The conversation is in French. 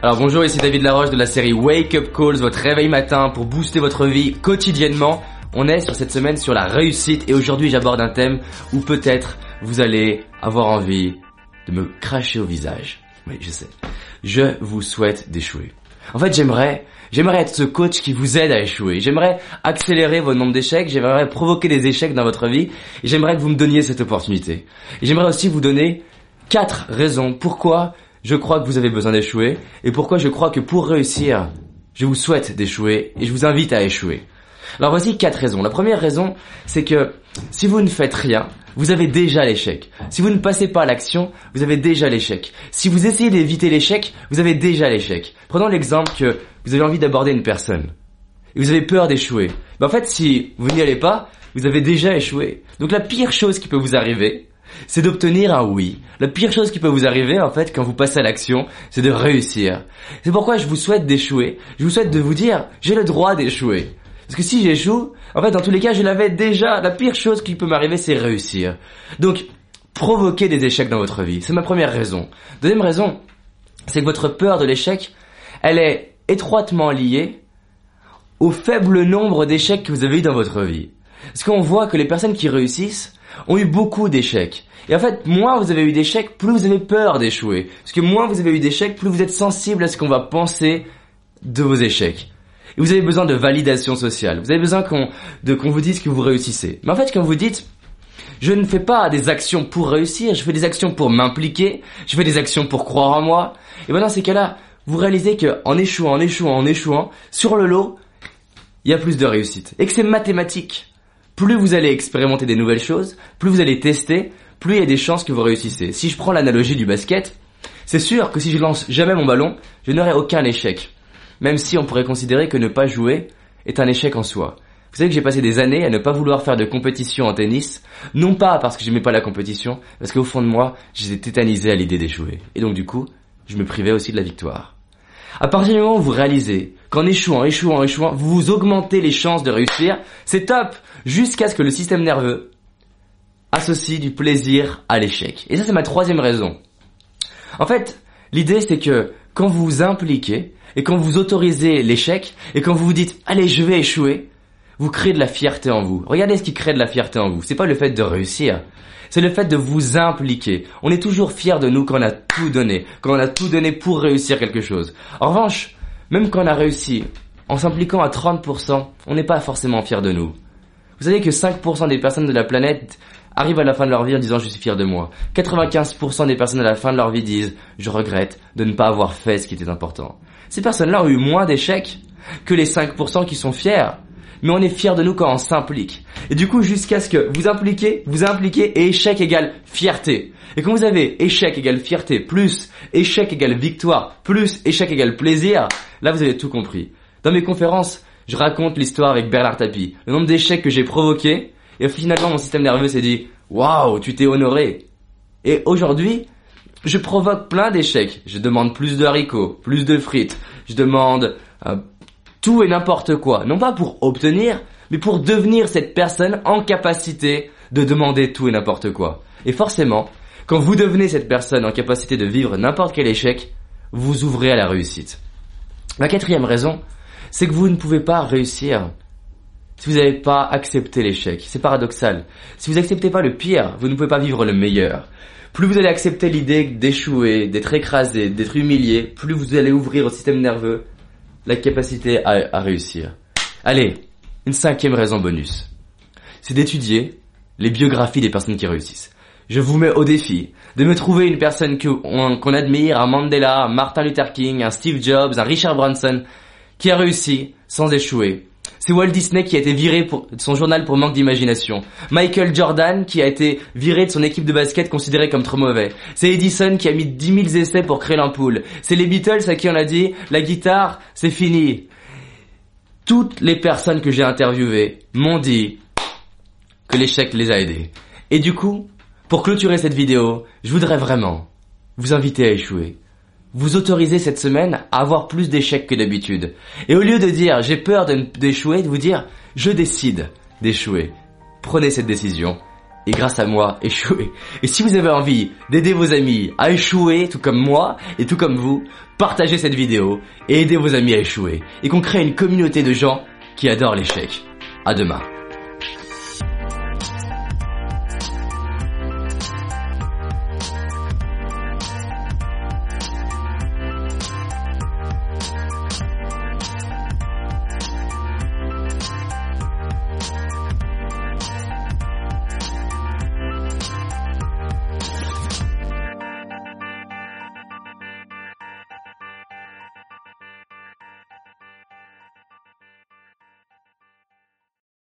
Alors bonjour, ici David Laroche de la série Wake Up Calls, votre réveil matin pour booster votre vie quotidiennement. On est sur cette semaine sur la réussite et aujourd'hui j'aborde un thème où peut-être vous allez avoir envie de me cracher au visage. Oui, je sais. Je vous souhaite d'échouer. En fait, j'aimerais, j'aimerais être ce coach qui vous aide à échouer. J'aimerais accélérer votre nombre d'échecs. J'aimerais provoquer des échecs dans votre vie. J'aimerais que vous me donniez cette opportunité. J'aimerais aussi vous donner quatre raisons pourquoi je crois que vous avez besoin d'échouer et pourquoi je crois que pour réussir, je vous souhaite d'échouer et je vous invite à échouer. Alors voici quatre raisons. La première raison, c'est que si vous ne faites rien, vous avez déjà l'échec. Si vous ne passez pas à l'action, vous avez déjà l'échec. Si vous essayez d'éviter l'échec, vous avez déjà l'échec. Prenons l'exemple que vous avez envie d'aborder une personne et vous avez peur d'échouer. Ben en fait, si vous n'y allez pas, vous avez déjà échoué. Donc la pire chose qui peut vous arriver, c'est d'obtenir un oui. La pire chose qui peut vous arriver, en fait, quand vous passez à l'action, c'est de réussir. C'est pourquoi je vous souhaite d'échouer. Je vous souhaite de vous dire, j'ai le droit d'échouer. Parce que si j'échoue, en fait, dans tous les cas, je l'avais déjà. La pire chose qui peut m'arriver, c'est réussir. Donc, provoquez des échecs dans votre vie. C'est ma première raison. Deuxième raison, c'est que votre peur de l'échec, elle est étroitement liée au faible nombre d'échecs que vous avez eu dans votre vie. Parce qu'on voit que les personnes qui réussissent ont eu beaucoup d'échecs. Et en fait, moins vous avez eu d'échecs, plus vous avez peur d'échouer. Parce que moins vous avez eu d'échecs, plus vous êtes sensible à ce qu'on va penser de vos échecs. Et vous avez besoin de validation sociale. Vous avez besoin qu'on vous dise que vous réussissez. Mais en fait, quand vous dites je ne fais pas des actions pour réussir, je fais des actions pour m'impliquer, je fais des actions pour croire en moi. Et ben dans ces cas-là, vous réalisez que en échouant, en échouant, en échouant, sur le lot, il y a plus de réussite. Et que c'est mathématique. Plus vous allez expérimenter des nouvelles choses, plus vous allez tester, plus il y a des chances que vous réussissez. Si je prends l'analogie du basket, c'est sûr que si je lance jamais mon ballon, je n'aurai aucun échec. Même si on pourrait considérer que ne pas jouer est un échec en soi. Vous savez que j'ai passé des années à ne pas vouloir faire de compétition en tennis, non pas parce que j'aimais pas la compétition, parce qu'au fond de moi, j'étais tétanisé à l'idée d'échouer. Et donc du coup, je me privais aussi de la victoire. À partir du moment où vous réalisez qu'en échouant, échouant, échouant, vous augmentez les chances de réussir, c'est top, jusqu'à ce que le système nerveux associe du plaisir à l'échec. Et ça, c'est ma troisième raison. En fait, l'idée, c'est que quand vous vous impliquez, et quand vous autorisez l'échec, et quand vous vous dites, allez, je vais échouer, vous créez de la fierté en vous. Regardez ce qui crée de la fierté en vous. C'est pas le fait de réussir. C'est le fait de vous impliquer. On est toujours fier de nous quand on a tout donné, quand on a tout donné pour réussir quelque chose. En revanche, même quand on a réussi, en s'impliquant à 30%, on n'est pas forcément fier de nous. Vous savez que 5% des personnes de la planète arrivent à la fin de leur vie en disant je suis fier de moi. 95% des personnes à la fin de leur vie disent je regrette de ne pas avoir fait ce qui était important. Ces personnes-là ont eu moins d'échecs que les 5% qui sont fiers mais on est fier de nous quand on s'implique. Et du coup, jusqu'à ce que vous impliquez, vous impliquez et échec égale fierté. Et quand vous avez échec égale fierté plus échec égale victoire plus échec égale plaisir, là vous avez tout compris. Dans mes conférences, je raconte l'histoire avec Bernard Tapie, le nombre d'échecs que j'ai provoqués, et finalement mon système nerveux s'est dit waouh, tu t'es honoré. Et aujourd'hui, je provoque plein d'échecs. Je demande plus de haricots, plus de frites. Je demande euh, tout et n'importe quoi. Non pas pour obtenir, mais pour devenir cette personne en capacité de demander tout et n'importe quoi. Et forcément, quand vous devenez cette personne en capacité de vivre n'importe quel échec, vous ouvrez à la réussite. La quatrième raison, c'est que vous ne pouvez pas réussir si vous n'avez pas accepté l'échec. C'est paradoxal. Si vous n'acceptez pas le pire, vous ne pouvez pas vivre le meilleur. Plus vous allez accepter l'idée d'échouer, d'être écrasé, d'être humilié, plus vous allez ouvrir au système nerveux la capacité à, réussir. Allez, une cinquième raison bonus. C'est d'étudier les biographies des personnes qui réussissent. Je vous mets au défi de me trouver une personne qu'on admire, un Mandela, un Martin Luther King, un Steve Jobs, un Richard Branson, qui a réussi sans échouer, c'est Walt Disney qui a été viré de son journal pour manque d'imagination. Michael Jordan qui a été viré de son équipe de basket considérée comme trop mauvais. C'est Edison qui a mis 10 000 essais pour créer l'ampoule. C'est les Beatles à qui on a dit la guitare c'est fini. Toutes les personnes que j'ai interviewées m'ont dit que l'échec les a aidés. Et du coup, pour clôturer cette vidéo, je voudrais vraiment vous inviter à échouer vous autorisez cette semaine à avoir plus d'échecs que d'habitude. Et au lieu de dire j'ai peur d'échouer, de vous dire je décide d'échouer. Prenez cette décision et grâce à moi échouer. Et si vous avez envie d'aider vos amis à échouer tout comme moi et tout comme vous, partagez cette vidéo et aidez vos amis à échouer et qu'on crée une communauté de gens qui adorent l'échec. À demain.